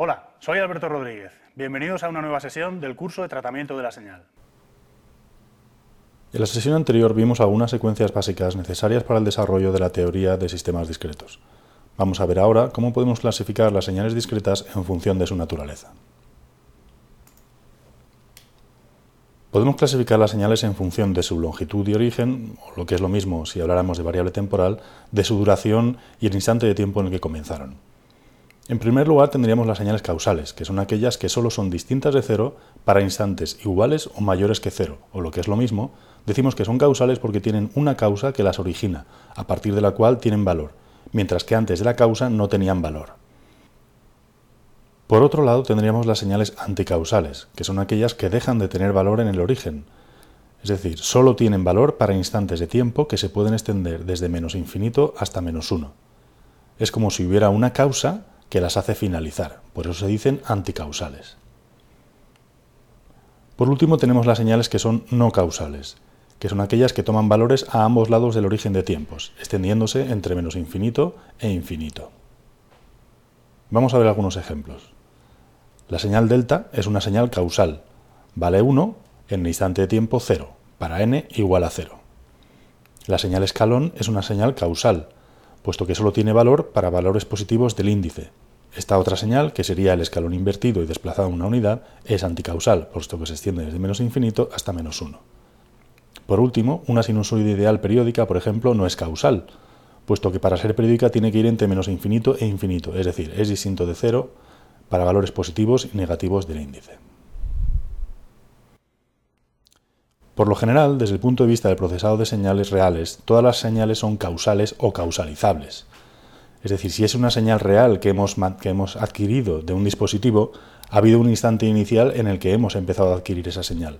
Hola, soy Alberto Rodríguez. Bienvenidos a una nueva sesión del curso de tratamiento de la señal. En la sesión anterior vimos algunas secuencias básicas necesarias para el desarrollo de la teoría de sistemas discretos. Vamos a ver ahora cómo podemos clasificar las señales discretas en función de su naturaleza. Podemos clasificar las señales en función de su longitud y origen, o lo que es lo mismo si habláramos de variable temporal, de su duración y el instante de tiempo en el que comenzaron. En primer lugar tendríamos las señales causales, que son aquellas que solo son distintas de cero para instantes iguales o mayores que cero, o lo que es lo mismo, decimos que son causales porque tienen una causa que las origina, a partir de la cual tienen valor, mientras que antes de la causa no tenían valor. Por otro lado, tendríamos las señales anticausales, que son aquellas que dejan de tener valor en el origen. Es decir, solo tienen valor para instantes de tiempo que se pueden extender desde menos infinito hasta menos uno. Es como si hubiera una causa que las hace finalizar, por eso se dicen anticausales. Por último, tenemos las señales que son no causales, que son aquellas que toman valores a ambos lados del origen de tiempos, extendiéndose entre menos infinito e infinito. Vamos a ver algunos ejemplos. La señal delta es una señal causal. Vale 1 en el instante de tiempo 0, para n igual a 0. La señal escalón es una señal causal, puesto que solo tiene valor para valores positivos del índice. Esta otra señal, que sería el escalón invertido y desplazado en una unidad, es anticausal, puesto que se extiende desde menos infinito hasta menos 1. Por último, una sinusoide ideal periódica, por ejemplo, no es causal, puesto que para ser periódica tiene que ir entre menos infinito e infinito, es decir, es distinto de 0 para valores positivos y negativos del índice. Por lo general, desde el punto de vista del procesado de señales reales, todas las señales son causales o causalizables. Es decir, si es una señal real que hemos, que hemos adquirido de un dispositivo, ha habido un instante inicial en el que hemos empezado a adquirir esa señal.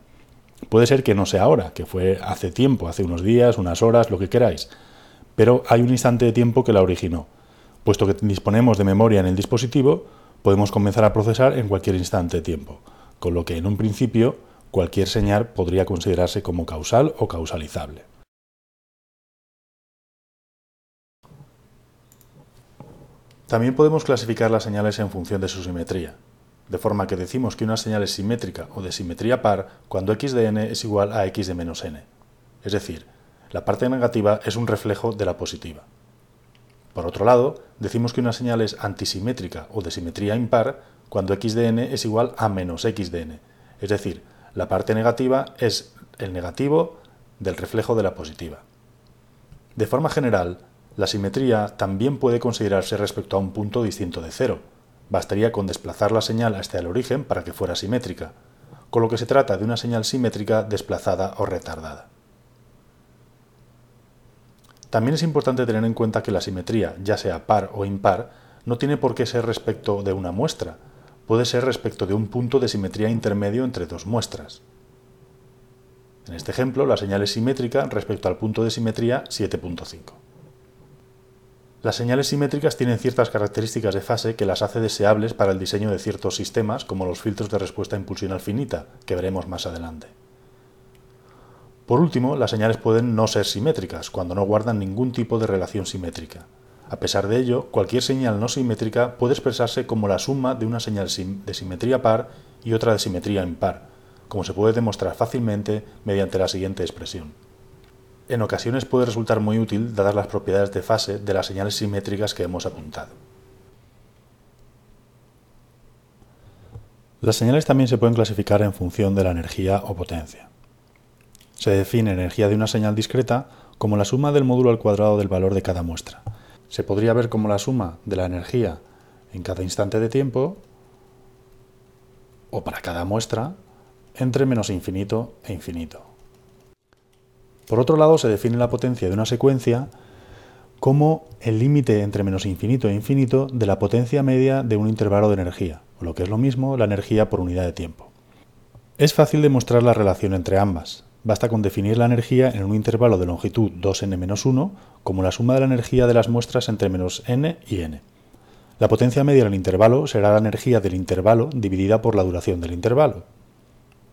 Puede ser que no sea ahora, que fue hace tiempo, hace unos días, unas horas, lo que queráis, pero hay un instante de tiempo que la originó. Puesto que disponemos de memoria en el dispositivo, podemos comenzar a procesar en cualquier instante de tiempo, con lo que en un principio cualquier señal podría considerarse como causal o causalizable. También podemos clasificar las señales en función de su simetría, de forma que decimos que una señal es simétrica o de simetría par cuando x de n es igual a x de menos n. Es decir, la parte negativa es un reflejo de la positiva. Por otro lado, decimos que una señal es antisimétrica o de simetría impar cuando x de n es igual a menos x de n, es decir, la parte negativa es el negativo del reflejo de la positiva. De forma general, la simetría también puede considerarse respecto a un punto distinto de cero. Bastaría con desplazar la señal hasta el origen para que fuera simétrica, con lo que se trata de una señal simétrica desplazada o retardada. También es importante tener en cuenta que la simetría, ya sea par o impar, no tiene por qué ser respecto de una muestra, puede ser respecto de un punto de simetría intermedio entre dos muestras. En este ejemplo, la señal es simétrica respecto al punto de simetría 7.5. Las señales simétricas tienen ciertas características de fase que las hace deseables para el diseño de ciertos sistemas, como los filtros de respuesta impulsional finita, que veremos más adelante. Por último, las señales pueden no ser simétricas, cuando no guardan ningún tipo de relación simétrica. A pesar de ello, cualquier señal no simétrica puede expresarse como la suma de una señal de simetría par y otra de simetría impar, como se puede demostrar fácilmente mediante la siguiente expresión. En ocasiones puede resultar muy útil dadas las propiedades de fase de las señales simétricas que hemos apuntado. Las señales también se pueden clasificar en función de la energía o potencia. Se define energía de una señal discreta como la suma del módulo al cuadrado del valor de cada muestra. Se podría ver como la suma de la energía en cada instante de tiempo o para cada muestra entre menos infinito e infinito. Por otro lado, se define la potencia de una secuencia como el límite entre menos infinito e infinito de la potencia media de un intervalo de energía, o lo que es lo mismo, la energía por unidad de tiempo. Es fácil demostrar la relación entre ambas, Basta con definir la energía en un intervalo de longitud 2n-1 como la suma de la energía de las muestras entre menos n y n. La potencia media del intervalo será la energía del intervalo dividida por la duración del intervalo.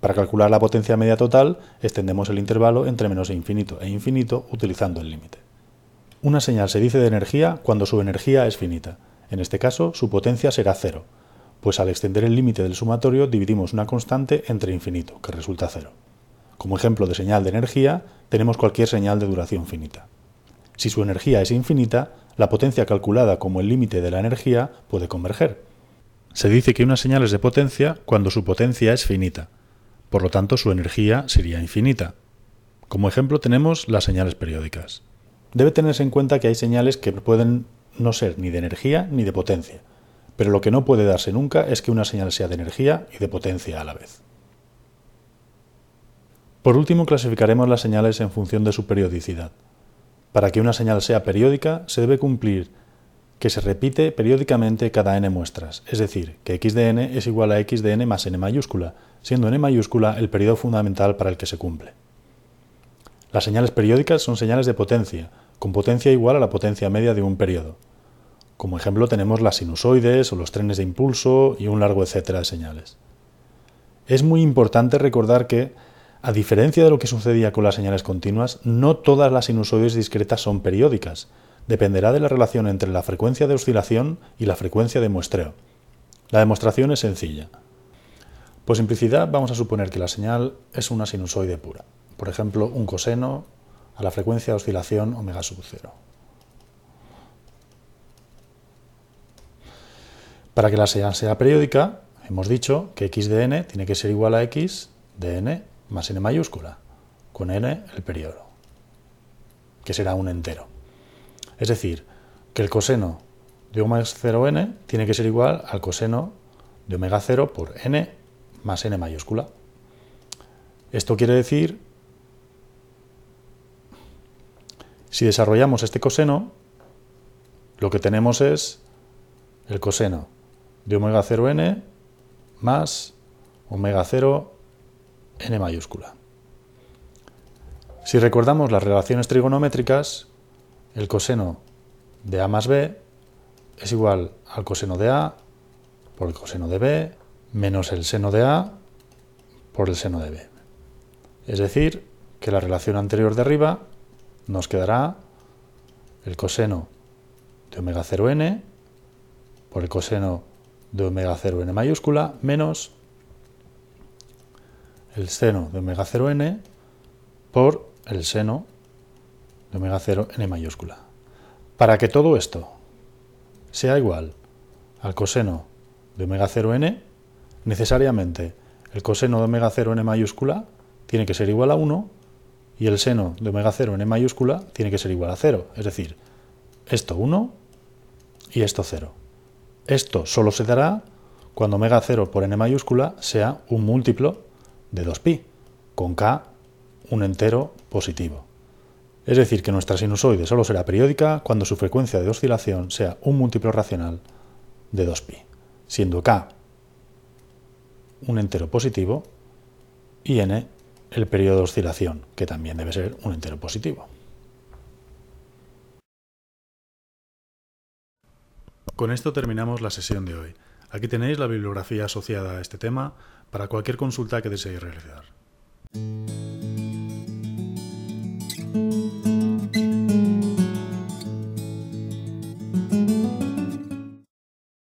Para calcular la potencia media total, extendemos el intervalo entre menos infinito e infinito utilizando el límite. Una señal se dice de energía cuando su energía es finita. En este caso, su potencia será cero, pues al extender el límite del sumatorio dividimos una constante entre infinito, que resulta cero. Como ejemplo de señal de energía, tenemos cualquier señal de duración finita. Si su energía es infinita, la potencia calculada como el límite de la energía puede converger. Se dice que una señal es de potencia cuando su potencia es finita, por lo tanto su energía sería infinita. Como ejemplo tenemos las señales periódicas. Debe tenerse en cuenta que hay señales que pueden no ser ni de energía ni de potencia, pero lo que no puede darse nunca es que una señal sea de energía y de potencia a la vez. Por último, clasificaremos las señales en función de su periodicidad. Para que una señal sea periódica, se debe cumplir que se repite periódicamente cada n muestras, es decir, que x de n es igual a x de n más n mayúscula, siendo n mayúscula el periodo fundamental para el que se cumple. Las señales periódicas son señales de potencia, con potencia igual a la potencia media de un periodo. Como ejemplo tenemos las sinusoides o los trenes de impulso y un largo etcétera de señales. Es muy importante recordar que a diferencia de lo que sucedía con las señales continuas, no todas las sinusoides discretas son periódicas. Dependerá de la relación entre la frecuencia de oscilación y la frecuencia de muestreo. La demostración es sencilla. Por simplicidad vamos a suponer que la señal es una sinusoide pura. Por ejemplo, un coseno a la frecuencia de oscilación omega sub 0. Para que la señal sea periódica, hemos dicho que x de n tiene que ser igual a x de n más n mayúscula, con n el periodo, que será un entero. Es decir, que el coseno de omega 0n tiene que ser igual al coseno de omega 0 por n más n mayúscula. Esto quiere decir, si desarrollamos este coseno, lo que tenemos es el coseno de omega 0n más omega 0 n mayúscula. Si recordamos las relaciones trigonométricas, el coseno de a más b es igual al coseno de a por el coseno de b menos el seno de a por el seno de b. Es decir, que la relación anterior de arriba nos quedará el coseno de omega 0n por el coseno de omega 0n mayúscula menos el seno de omega 0n por el seno de omega 0 n mayúscula. Para que todo esto sea igual al coseno de omega 0n, necesariamente el coseno de omega 0 n mayúscula tiene que ser igual a 1 y el seno de omega 0 n mayúscula tiene que ser igual a 0. Es decir, esto 1 y esto 0. Esto solo se dará cuando omega 0 por n mayúscula sea un múltiplo de 2pi, con k un entero positivo. Es decir, que nuestra sinusoide solo será periódica cuando su frecuencia de oscilación sea un múltiplo racional de 2pi, siendo k un entero positivo y n el periodo de oscilación, que también debe ser un entero positivo. Con esto terminamos la sesión de hoy. Aquí tenéis la bibliografía asociada a este tema para cualquier consulta que deseéis realizar.